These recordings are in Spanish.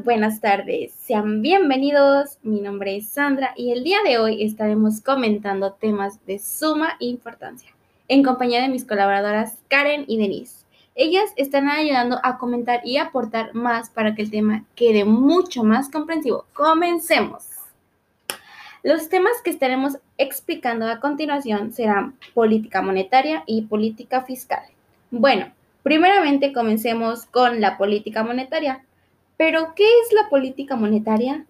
Buenas tardes. Sean bienvenidos. Mi nombre es Sandra y el día de hoy estaremos comentando temas de suma importancia en compañía de mis colaboradoras Karen y Denise. Ellas están ayudando a comentar y aportar más para que el tema quede mucho más comprensivo. Comencemos. Los temas que estaremos explicando a continuación serán política monetaria y política fiscal. Bueno, primeramente comencemos con la política monetaria. Pero, ¿qué es la política monetaria?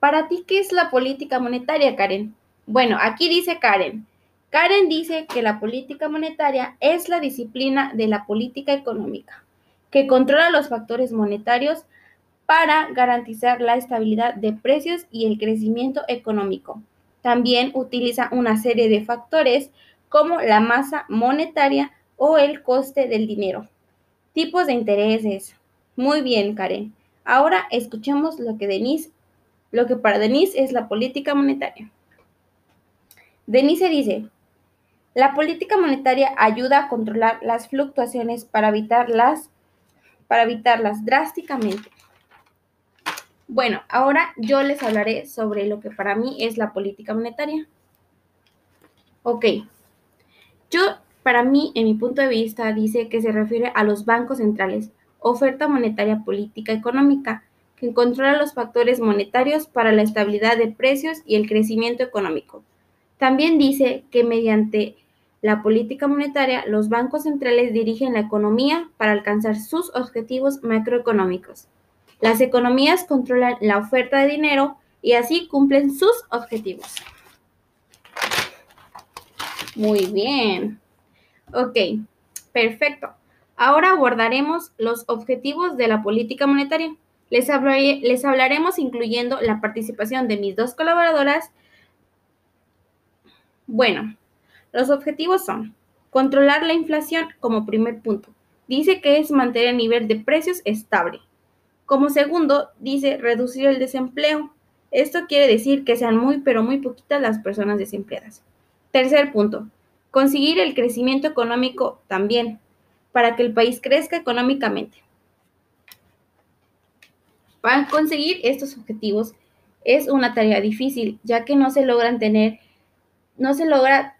Para ti, ¿qué es la política monetaria, Karen? Bueno, aquí dice Karen. Karen dice que la política monetaria es la disciplina de la política económica, que controla los factores monetarios para garantizar la estabilidad de precios y el crecimiento económico. También utiliza una serie de factores como la masa monetaria o el coste del dinero. Tipos de intereses. Muy bien, Karen. Ahora escuchemos lo que Denise, lo que para Denise es la política monetaria. Denise dice, la política monetaria ayuda a controlar las fluctuaciones para evitarlas, para evitarlas drásticamente. Bueno, ahora yo les hablaré sobre lo que para mí es la política monetaria. Ok, yo, para mí, en mi punto de vista, dice que se refiere a los bancos centrales, oferta monetaria política económica, que controla los factores monetarios para la estabilidad de precios y el crecimiento económico. También dice que mediante la política monetaria, los bancos centrales dirigen la economía para alcanzar sus objetivos macroeconómicos. Las economías controlan la oferta de dinero y así cumplen sus objetivos. Muy bien. Ok, perfecto. Ahora abordaremos los objetivos de la política monetaria. Les, les hablaremos incluyendo la participación de mis dos colaboradoras. Bueno, los objetivos son controlar la inflación como primer punto. Dice que es mantener el nivel de precios estable. Como segundo, dice reducir el desempleo. Esto quiere decir que sean muy pero muy poquitas las personas desempleadas. Tercer punto, conseguir el crecimiento económico también para que el país crezca económicamente. Para conseguir estos objetivos es una tarea difícil, ya que no se logran tener, no se logra,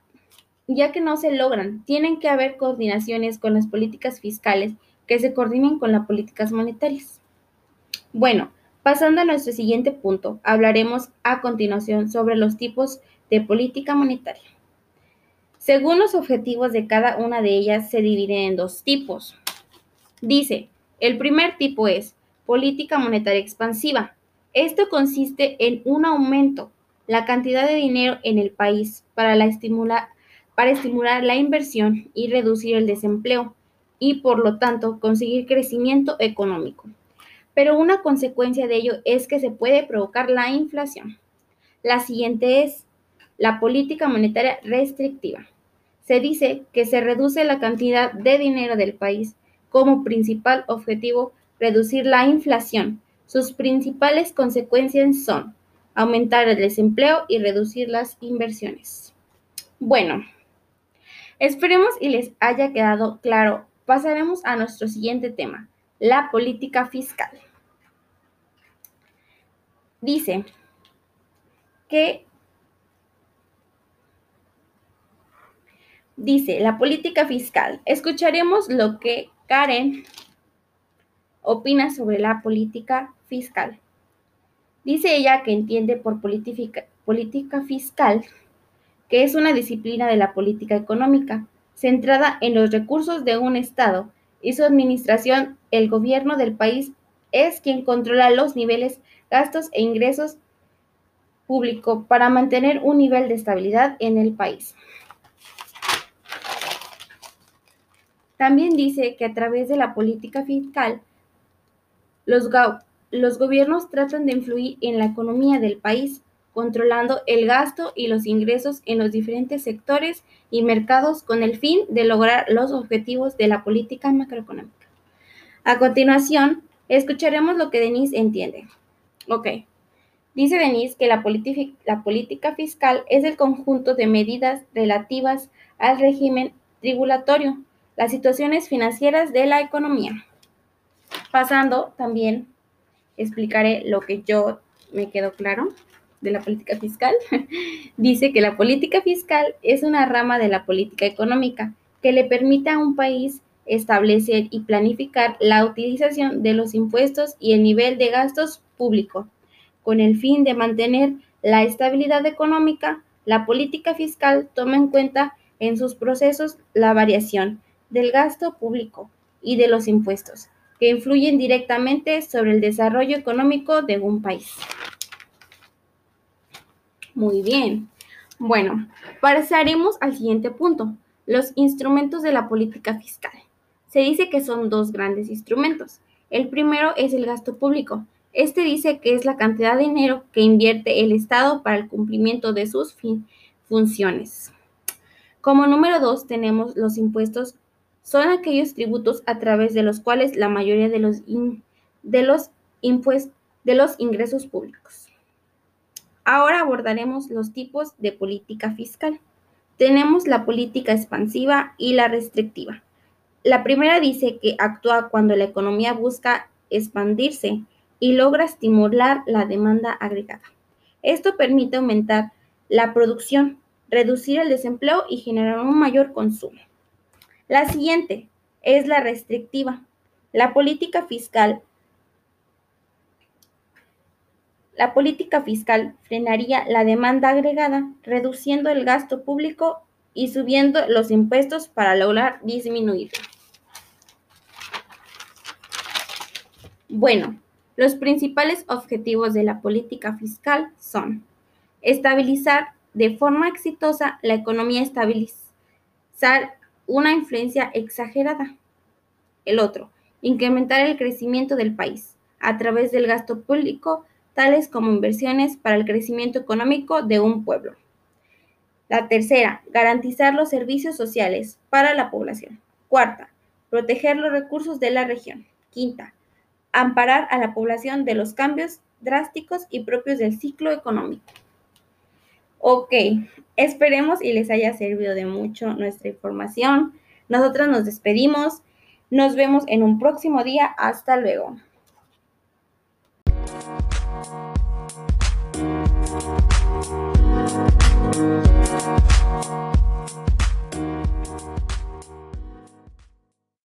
ya que no se logran, tienen que haber coordinaciones con las políticas fiscales que se coordinen con las políticas monetarias. Bueno, pasando a nuestro siguiente punto, hablaremos a continuación sobre los tipos de política monetaria. Según los objetivos de cada una de ellas, se dividen en dos tipos. Dice, el primer tipo es política monetaria expansiva. Esto consiste en un aumento la cantidad de dinero en el país para, para estimular la inversión y reducir el desempleo y por lo tanto conseguir crecimiento económico. Pero una consecuencia de ello es que se puede provocar la inflación. La siguiente es la política monetaria restrictiva se dice que se reduce la cantidad de dinero del país como principal objetivo reducir la inflación. Sus principales consecuencias son aumentar el desempleo y reducir las inversiones. Bueno, esperemos y les haya quedado claro. Pasaremos a nuestro siguiente tema, la política fiscal. Dice que Dice, la política fiscal. Escucharemos lo que Karen opina sobre la política fiscal. Dice ella que entiende por política, política fiscal que es una disciplina de la política económica centrada en los recursos de un Estado y su administración. El gobierno del país es quien controla los niveles, gastos e ingresos públicos para mantener un nivel de estabilidad en el país. También dice que a través de la política fiscal, los, los gobiernos tratan de influir en la economía del país, controlando el gasto y los ingresos en los diferentes sectores y mercados con el fin de lograr los objetivos de la política macroeconómica. A continuación, escucharemos lo que Denise entiende. Ok. Dice Denise que la, la política fiscal es el conjunto de medidas relativas al régimen tributario las situaciones financieras de la economía. Pasando también explicaré lo que yo me quedó claro de la política fiscal. Dice que la política fiscal es una rama de la política económica que le permite a un país establecer y planificar la utilización de los impuestos y el nivel de gastos públicos, con el fin de mantener la estabilidad económica. La política fiscal toma en cuenta en sus procesos la variación del gasto público y de los impuestos, que influyen directamente sobre el desarrollo económico de un país. Muy bien. Bueno, pasaremos al siguiente punto, los instrumentos de la política fiscal. Se dice que son dos grandes instrumentos. El primero es el gasto público. Este dice que es la cantidad de dinero que invierte el Estado para el cumplimiento de sus funciones. Como número dos tenemos los impuestos. Son aquellos tributos a través de los cuales la mayoría de los, de los, de los ingresos públicos. Ahora abordaremos los tipos de política fiscal. Tenemos la política expansiva y la restrictiva. La primera dice que actúa cuando la economía busca expandirse y logra estimular la demanda agregada. Esto permite aumentar la producción, reducir el desempleo y generar un mayor consumo. La siguiente es la restrictiva. La política fiscal la política fiscal frenaría la demanda agregada, reduciendo el gasto público y subiendo los impuestos para lograr disminuirlo. Bueno, los principales objetivos de la política fiscal son estabilizar de forma exitosa la economía, estabilizar una influencia exagerada. El otro, incrementar el crecimiento del país a través del gasto público, tales como inversiones para el crecimiento económico de un pueblo. La tercera, garantizar los servicios sociales para la población. Cuarta, proteger los recursos de la región. Quinta, amparar a la población de los cambios drásticos y propios del ciclo económico. Ok, esperemos y les haya servido de mucho nuestra información. Nosotros nos despedimos. Nos vemos en un próximo día. Hasta luego.